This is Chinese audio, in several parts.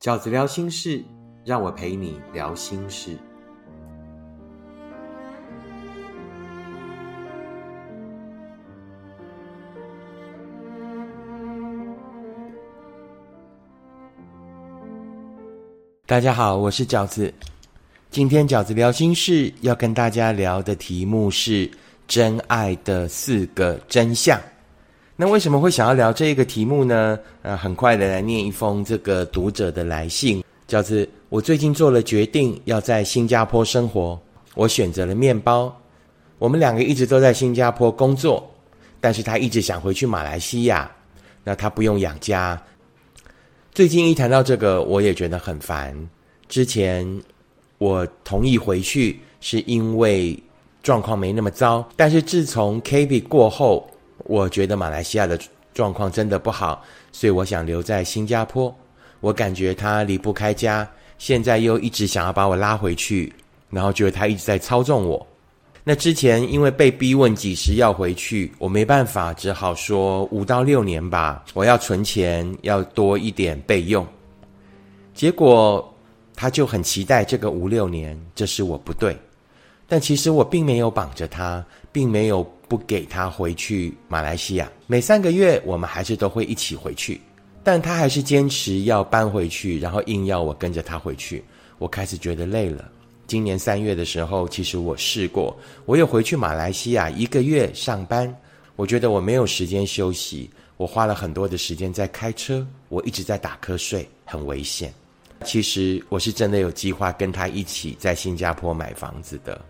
饺子聊心事，让我陪你聊心事。大家好，我是饺子。今天饺子聊心事要跟大家聊的题目是真爱的四个真相。那为什么会想要聊这一个题目呢？呃，很快的来念一封这个读者的来信，叫做“我最近做了决定，要在新加坡生活。我选择了面包。我们两个一直都在新加坡工作，但是他一直想回去马来西亚。那他不用养家。最近一谈到这个，我也觉得很烦。之前我同意回去，是因为状况没那么糟。但是自从 K B 过后，我觉得马来西亚的状况真的不好，所以我想留在新加坡。我感觉他离不开家，现在又一直想要把我拉回去，然后觉得他一直在操纵我。那之前因为被逼问几时要回去，我没办法，只好说五到六年吧。我要存钱，要多一点备用。结果他就很期待这个五六年，这是我不对。但其实我并没有绑着他，并没有。不给他回去马来西亚，每三个月我们还是都会一起回去，但他还是坚持要搬回去，然后硬要我跟着他回去。我开始觉得累了。今年三月的时候，其实我试过，我又回去马来西亚一个月上班，我觉得我没有时间休息，我花了很多的时间在开车，我一直在打瞌睡，很危险。其实我是真的有计划跟他一起在新加坡买房子的。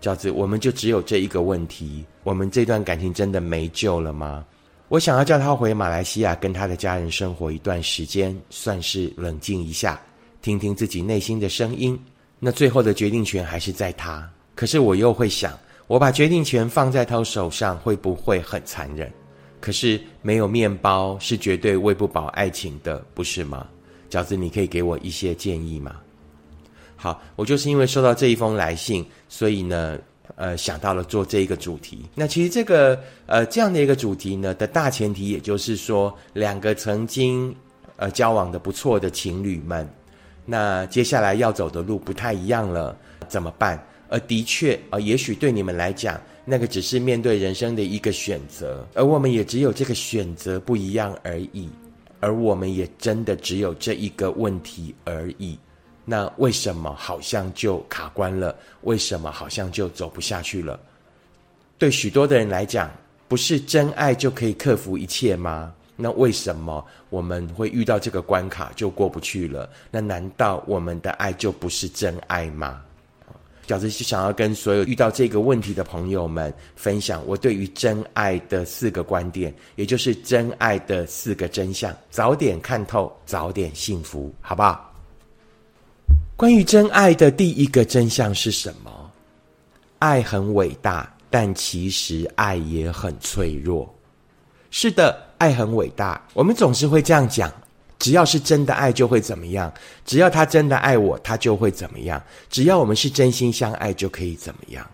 饺子，我们就只有这一个问题，我们这段感情真的没救了吗？我想要叫他回马来西亚跟他的家人生活一段时间，算是冷静一下，听听自己内心的声音。那最后的决定权还是在他。可是我又会想，我把决定权放在他手上，会不会很残忍？可是没有面包是绝对喂不饱爱情的，不是吗？饺子，你可以给我一些建议吗？好，我就是因为收到这一封来信，所以呢，呃，想到了做这一个主题。那其实这个呃这样的一个主题呢的大前提，也就是说，两个曾经呃交往的不错的情侣们，那接下来要走的路不太一样了，怎么办？而的确啊，也许对你们来讲，那个只是面对人生的一个选择，而我们也只有这个选择不一样而已，而我们也真的只有这一个问题而已。那为什么好像就卡关了？为什么好像就走不下去了？对许多的人来讲，不是真爱就可以克服一切吗？那为什么我们会遇到这个关卡就过不去了？那难道我们的爱就不是真爱吗？饺子是想要跟所有遇到这个问题的朋友们分享我对于真爱的四个观点，也就是真爱的四个真相。早点看透，早点幸福，好不好？关于真爱的第一个真相是什么？爱很伟大，但其实爱也很脆弱。是的，爱很伟大，我们总是会这样讲。只要是真的爱，就会怎么样？只要他真的爱我，他就会怎么样？只要我们是真心相爱，就可以怎么样？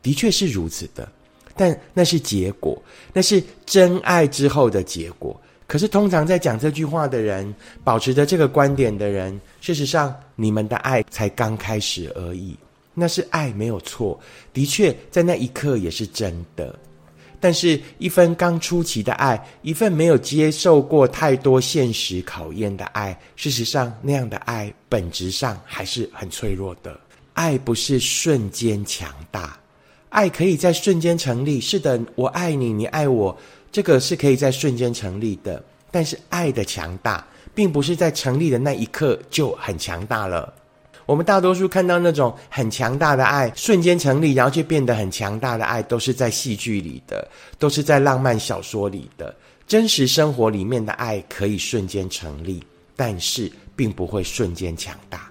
的确是如此的，但那是结果，那是真爱之后的结果。可是，通常在讲这句话的人，保持着这个观点的人，事实上，你们的爱才刚开始而已。那是爱，没有错，的确，在那一刻也是真的。但是，一份刚初期的爱，一份没有接受过太多现实考验的爱，事实上，那样的爱本质上还是很脆弱的。爱不是瞬间强大，爱可以在瞬间成立。是的，我爱你，你爱我。这个是可以在瞬间成立的，但是爱的强大，并不是在成立的那一刻就很强大了。我们大多数看到那种很强大的爱瞬间成立，然后就变得很强大的爱，都是在戏剧里的，都是在浪漫小说里的。真实生活里面的爱可以瞬间成立，但是并不会瞬间强大。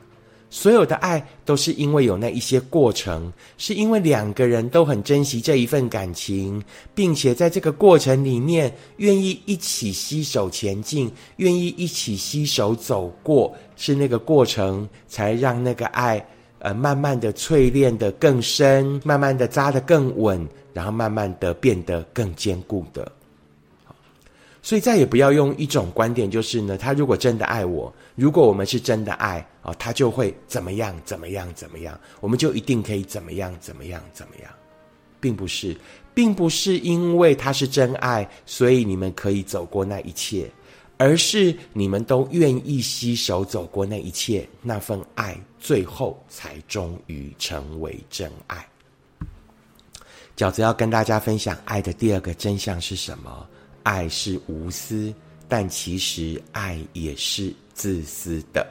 所有的爱都是因为有那一些过程，是因为两个人都很珍惜这一份感情，并且在这个过程里面愿意一起携手前进，愿意一起携手走过，是那个过程才让那个爱呃慢慢的淬炼的更深，慢慢的扎得更稳，然后慢慢的变得更坚固的。所以再也不要用一种观点，就是呢，他如果真的爱我，如果我们是真的爱啊，他就会怎么样怎么样怎么样，我们就一定可以怎么样怎么样怎么样，并不是，并不是因为他是真爱，所以你们可以走过那一切，而是你们都愿意携手走过那一切，那份爱最后才终于成为真爱。饺子要跟大家分享爱的第二个真相是什么？爱是无私，但其实爱也是自私的。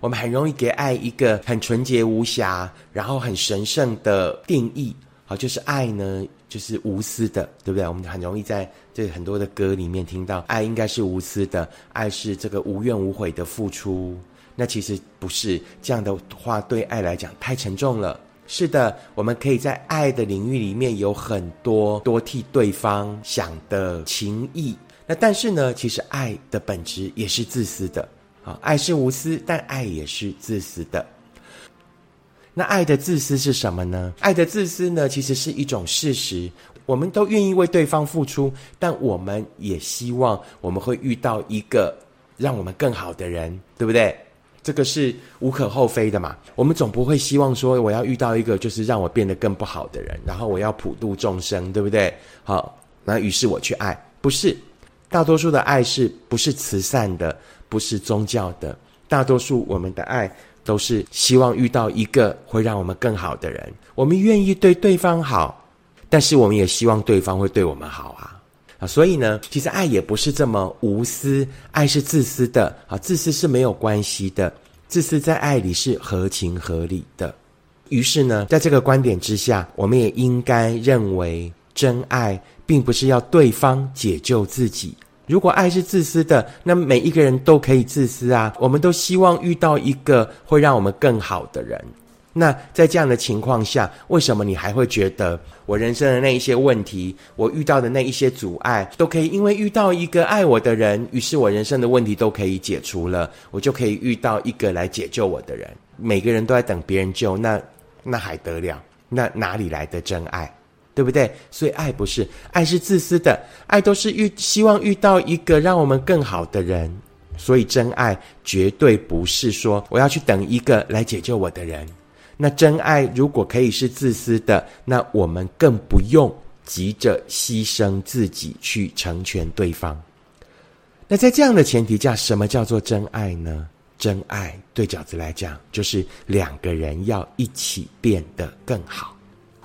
我们很容易给爱一个很纯洁无瑕，然后很神圣的定义，好，就是爱呢，就是无私的，对不对？我们很容易在这很多的歌里面听到，爱应该是无私的，爱是这个无怨无悔的付出。那其实不是这样的话，对爱来讲太沉重了。是的，我们可以在爱的领域里面有很多多替对方想的情谊。那但是呢，其实爱的本质也是自私的。啊，爱是无私，但爱也是自私的。那爱的自私是什么呢？爱的自私呢，其实是一种事实。我们都愿意为对方付出，但我们也希望我们会遇到一个让我们更好的人，对不对？这个是无可厚非的嘛？我们总不会希望说我要遇到一个就是让我变得更不好的人，然后我要普度众生，对不对？好，那于是我去爱，不是大多数的爱是不是慈善的，不是宗教的？大多数我们的爱都是希望遇到一个会让我们更好的人，我们愿意对对方好，但是我们也希望对方会对我们好啊。啊，所以呢，其实爱也不是这么无私，爱是自私的。啊，自私是没有关系的，自私在爱里是合情合理的。于是呢，在这个观点之下，我们也应该认为，真爱并不是要对方解救自己。如果爱是自私的，那每一个人都可以自私啊。我们都希望遇到一个会让我们更好的人。那在这样的情况下，为什么你还会觉得我人生的那一些问题，我遇到的那一些阻碍，都可以因为遇到一个爱我的人，于是我人生的问题都可以解除了，我就可以遇到一个来解救我的人。每个人都在等别人救，那那还得了？那哪里来的真爱？对不对？所以爱不是爱是自私的，爱都是遇希望遇到一个让我们更好的人。所以真爱绝对不是说我要去等一个来解救我的人。那真爱如果可以是自私的，那我们更不用急着牺牲自己去成全对方。那在这样的前提下，什么叫做真爱呢？真爱对饺子来讲，就是两个人要一起变得更好。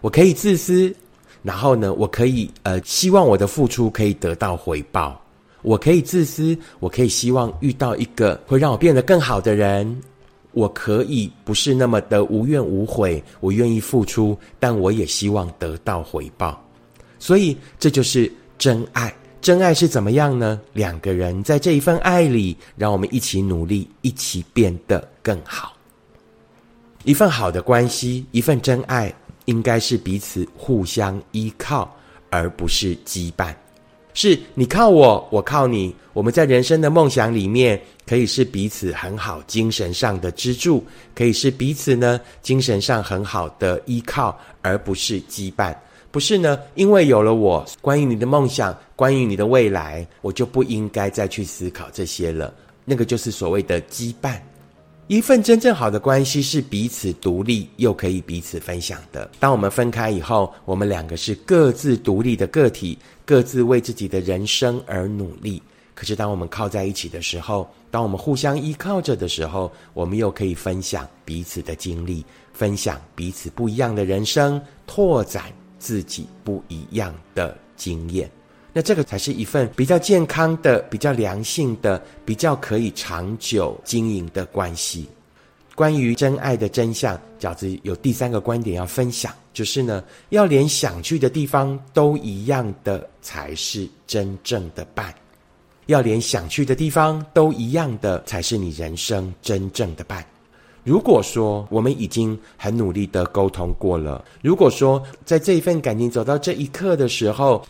我可以自私，然后呢，我可以呃，希望我的付出可以得到回报。我可以自私，我可以希望遇到一个会让我变得更好的人。我可以不是那么的无怨无悔，我愿意付出，但我也希望得到回报。所以这就是真爱。真爱是怎么样呢？两个人在这一份爱里，让我们一起努力，一起变得更好。一份好的关系，一份真爱，应该是彼此互相依靠，而不是羁绊。是你靠我，我靠你。我们在人生的梦想里面，可以是彼此很好精神上的支柱，可以是彼此呢精神上很好的依靠，而不是羁绊。不是呢，因为有了我，关于你的梦想，关于你的未来，我就不应该再去思考这些了。那个就是所谓的羁绊。一份真正好的关系是彼此独立又可以彼此分享的。当我们分开以后，我们两个是各自独立的个体，各自为自己的人生而努力。可是当我们靠在一起的时候，当我们互相依靠着的时候，我们又可以分享彼此的经历，分享彼此不一样的人生，拓展自己不一样的经验。那这个才是一份比较健康的、比较良性的、比较可以长久经营的关系。关于真爱的真相，饺子有第三个观点要分享，就是呢，要连想去的地方都一样的，才是真正的伴；要连想去的地方都一样的，才是你人生真正的伴。如果说我们已经很努力的沟通过了，如果说在这一份感情走到这一刻的时候，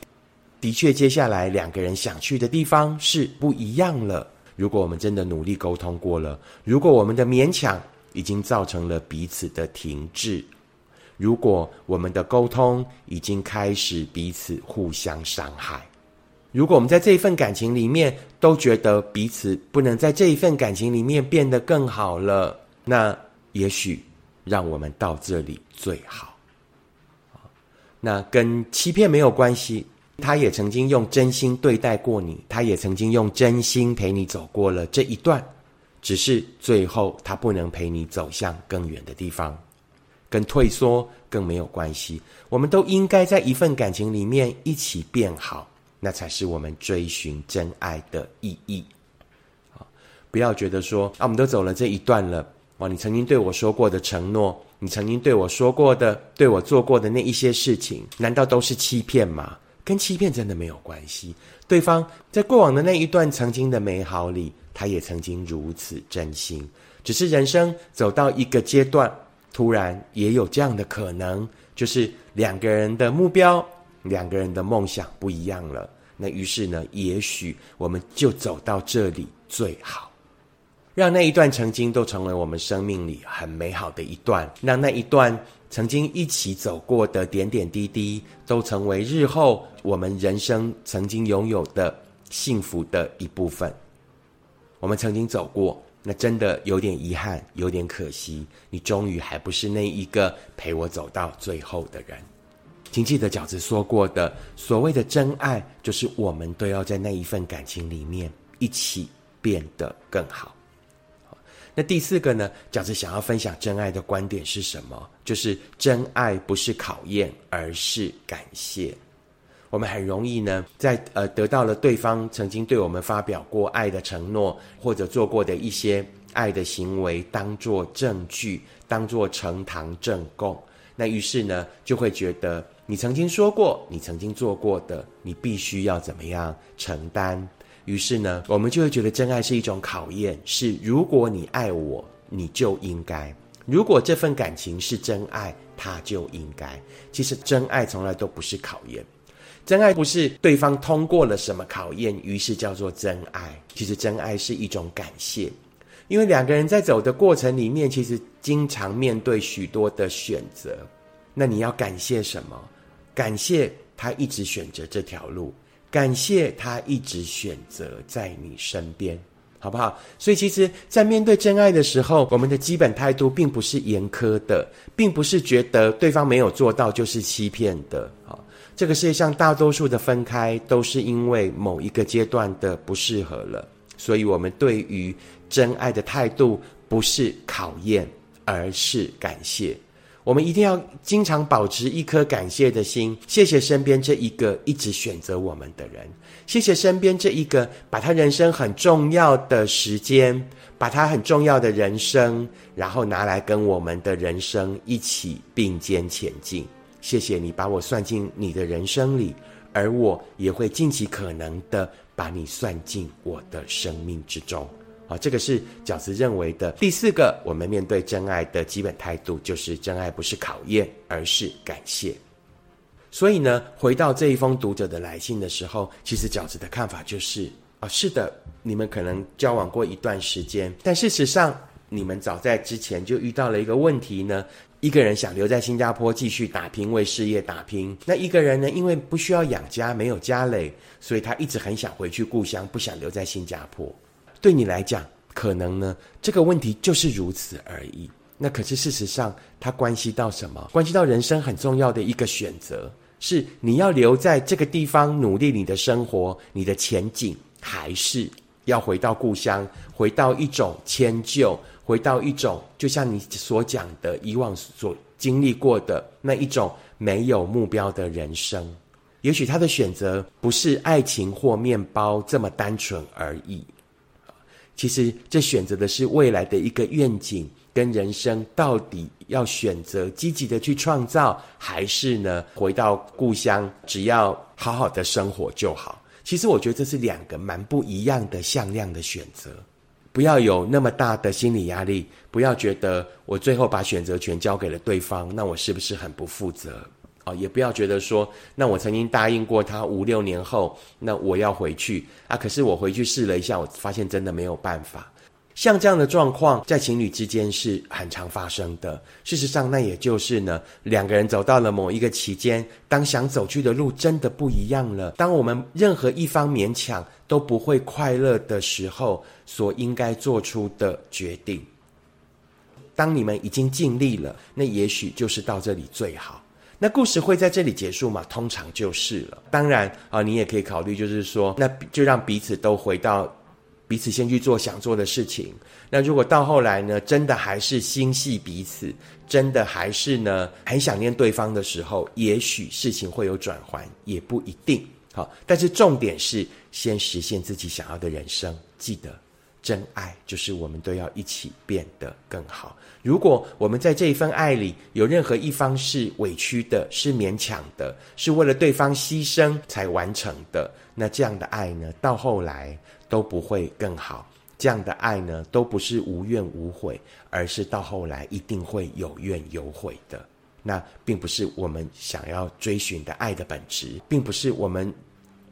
的确，接下来两个人想去的地方是不一样了。如果我们真的努力沟通过了，如果我们的勉强已经造成了彼此的停滞，如果我们的沟通已经开始彼此互相伤害，如果我们在这一份感情里面都觉得彼此不能在这一份感情里面变得更好了，那也许让我们到这里最好。那跟欺骗没有关系，他也曾经用真心对待过你，他也曾经用真心陪你走过了这一段，只是最后他不能陪你走向更远的地方，跟退缩更没有关系。我们都应该在一份感情里面一起变好。那才是我们追寻真爱的意义，啊！不要觉得说啊，我们都走了这一段了，哇！你曾经对我说过的承诺，你曾经对我说过的，对我做过的那一些事情，难道都是欺骗吗？跟欺骗真的没有关系。对方在过往的那一段曾经的美好里，他也曾经如此真心，只是人生走到一个阶段，突然也有这样的可能，就是两个人的目标。两个人的梦想不一样了，那于是呢，也许我们就走到这里最好，让那一段曾经都成为我们生命里很美好的一段，让那一段曾经一起走过的点点滴滴，都成为日后我们人生曾经拥有的幸福的一部分。我们曾经走过，那真的有点遗憾，有点可惜，你终于还不是那一个陪我走到最后的人。请记得饺子说过的，所谓的真爱，就是我们都要在那一份感情里面一起变得更好。那第四个呢？饺子想要分享真爱的观点是什么？就是真爱不是考验，而是感谢。我们很容易呢，在呃得到了对方曾经对我们发表过爱的承诺，或者做过的一些爱的行为，当做证据，当做呈堂证供。那于是呢，就会觉得。你曾经说过，你曾经做过的，你必须要怎么样承担？于是呢，我们就会觉得真爱是一种考验。是如果你爱我，你就应该；如果这份感情是真爱，他就应该。其实真爱从来都不是考验，真爱不是对方通过了什么考验，于是叫做真爱。其实真爱是一种感谢，因为两个人在走的过程里面，其实经常面对许多的选择。那你要感谢什么？感谢他一直选择这条路，感谢他一直选择在你身边，好不好？所以，其实，在面对真爱的时候，我们的基本态度并不是严苛的，并不是觉得对方没有做到就是欺骗的。好，这个世界上大多数的分开，都是因为某一个阶段的不适合了。所以，我们对于真爱的态度，不是考验，而是感谢。我们一定要经常保持一颗感谢的心，谢谢身边这一个一直选择我们的人，谢谢身边这一个把他人生很重要的时间，把他很重要的人生，然后拿来跟我们的人生一起并肩前进。谢谢你把我算进你的人生里，而我也会尽其可能的把你算进我的生命之中。啊，这个是饺子认为的第四个，我们面对真爱的基本态度，就是真爱不是考验，而是感谢。所以呢，回到这一封读者的来信的时候，其实饺子的看法就是啊，是的，你们可能交往过一段时间，但事实上，你们早在之前就遇到了一个问题呢。一个人想留在新加坡继续打拼，为事业打拼；那一个人呢，因为不需要养家，没有家累，所以他一直很想回去故乡，不想留在新加坡。对你来讲，可能呢这个问题就是如此而已。那可是事实上，它关系到什么？关系到人生很重要的一个选择：是你要留在这个地方努力你的生活、你的前景，还是要回到故乡，回到一种迁就，回到一种就像你所讲的以往所经历过的那一种没有目标的人生？也许他的选择不是爱情或面包这么单纯而已。其实，这选择的是未来的一个愿景跟人生，到底要选择积极的去创造，还是呢回到故乡，只要好好的生活就好？其实，我觉得这是两个蛮不一样的向量的选择。不要有那么大的心理压力，不要觉得我最后把选择权交给了对方，那我是不是很不负责？啊，也不要觉得说，那我曾经答应过他五六年后，那我要回去啊。可是我回去试了一下，我发现真的没有办法。像这样的状况，在情侣之间是很常发生的。事实上，那也就是呢，两个人走到了某一个期间，当想走去的路真的不一样了，当我们任何一方勉强都不会快乐的时候，所应该做出的决定。当你们已经尽力了，那也许就是到这里最好。那故事会在这里结束吗？通常就是了。当然啊，你也可以考虑，就是说，那就让彼此都回到。彼此先去做想做的事情。那如果到后来呢，真的还是心系彼此，真的还是呢很想念对方的时候，也许事情会有转圜，也不一定。好，但是重点是先实现自己想要的人生。记得，真爱就是我们都要一起变得更好。如果我们在这一份爱里有任何一方是委屈的，是勉强的，是为了对方牺牲才完成的，那这样的爱呢，到后来。都不会更好，这样的爱呢，都不是无怨无悔，而是到后来一定会有怨有悔的。那并不是我们想要追寻的爱的本质，并不是我们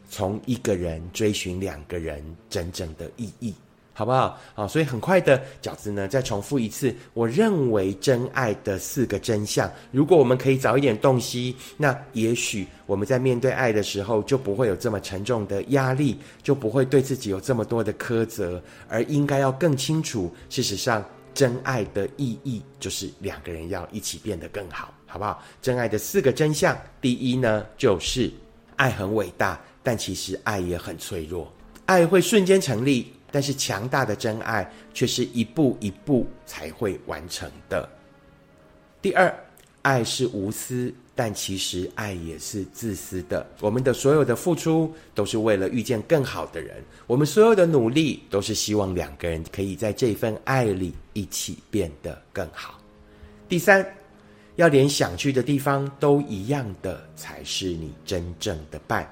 从一个人追寻两个人真正的意义。好不好？好，所以很快的饺子呢，再重复一次。我认为真爱的四个真相，如果我们可以早一点洞悉，那也许我们在面对爱的时候，就不会有这么沉重的压力，就不会对自己有这么多的苛责，而应该要更清楚。事实上，真爱的意义就是两个人要一起变得更好，好不好？真爱的四个真相，第一呢，就是爱很伟大，但其实爱也很脆弱，爱会瞬间成立。但是强大的真爱却是一步一步才会完成的。第二，爱是无私，但其实爱也是自私的。我们的所有的付出都是为了遇见更好的人，我们所有的努力都是希望两个人可以在这份爱里一起变得更好。第三，要连想去的地方都一样的，才是你真正的伴。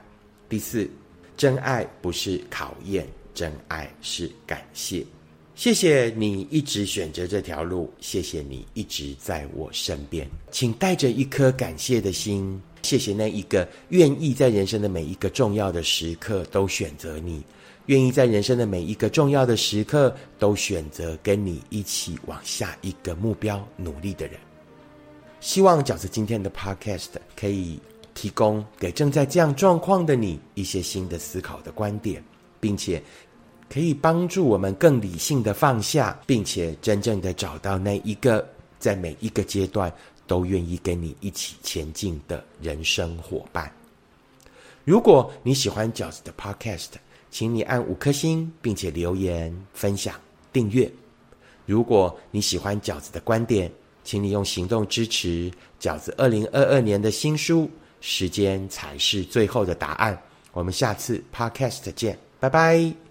第四，真爱不是考验。真爱是感谢，谢谢你一直选择这条路，谢谢你一直在我身边，请带着一颗感谢的心，谢谢那一个愿意在人生的每一个重要的时刻都选择你，愿意在人生的每一个重要的时刻都选择跟你一起往下一个目标努力的人。希望饺子今天的 Podcast 可以提供给正在这样状况的你一些新的思考的观点。并且可以帮助我们更理性的放下，并且真正的找到那一个在每一个阶段都愿意跟你一起前进的人生伙伴。如果你喜欢饺子的 Podcast，请你按五颗星，并且留言分享订阅。如果你喜欢饺子的观点，请你用行动支持饺子二零二二年的新书《时间才是最后的答案》。我们下次 Podcast 见。拜拜。